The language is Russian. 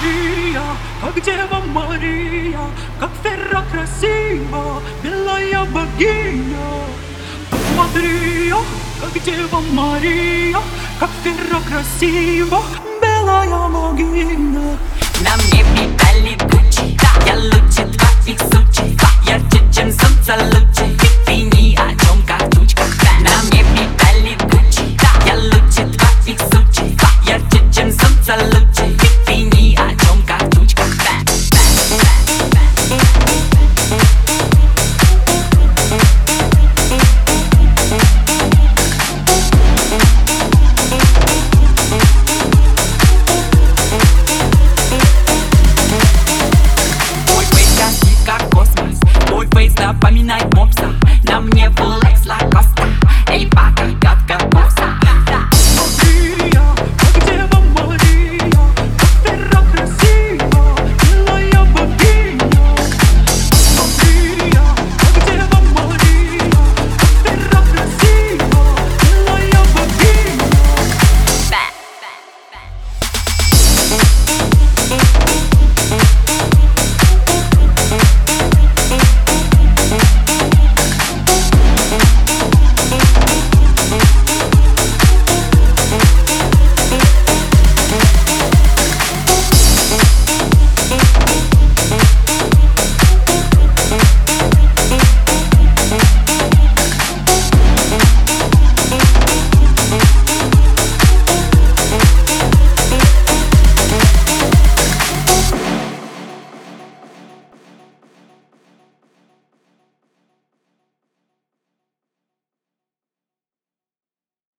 Посмотри как Дева Мария, как Ферра красива, белая богиня. Посмотри а как Дева Мария, как Ферра красива, белая богиня.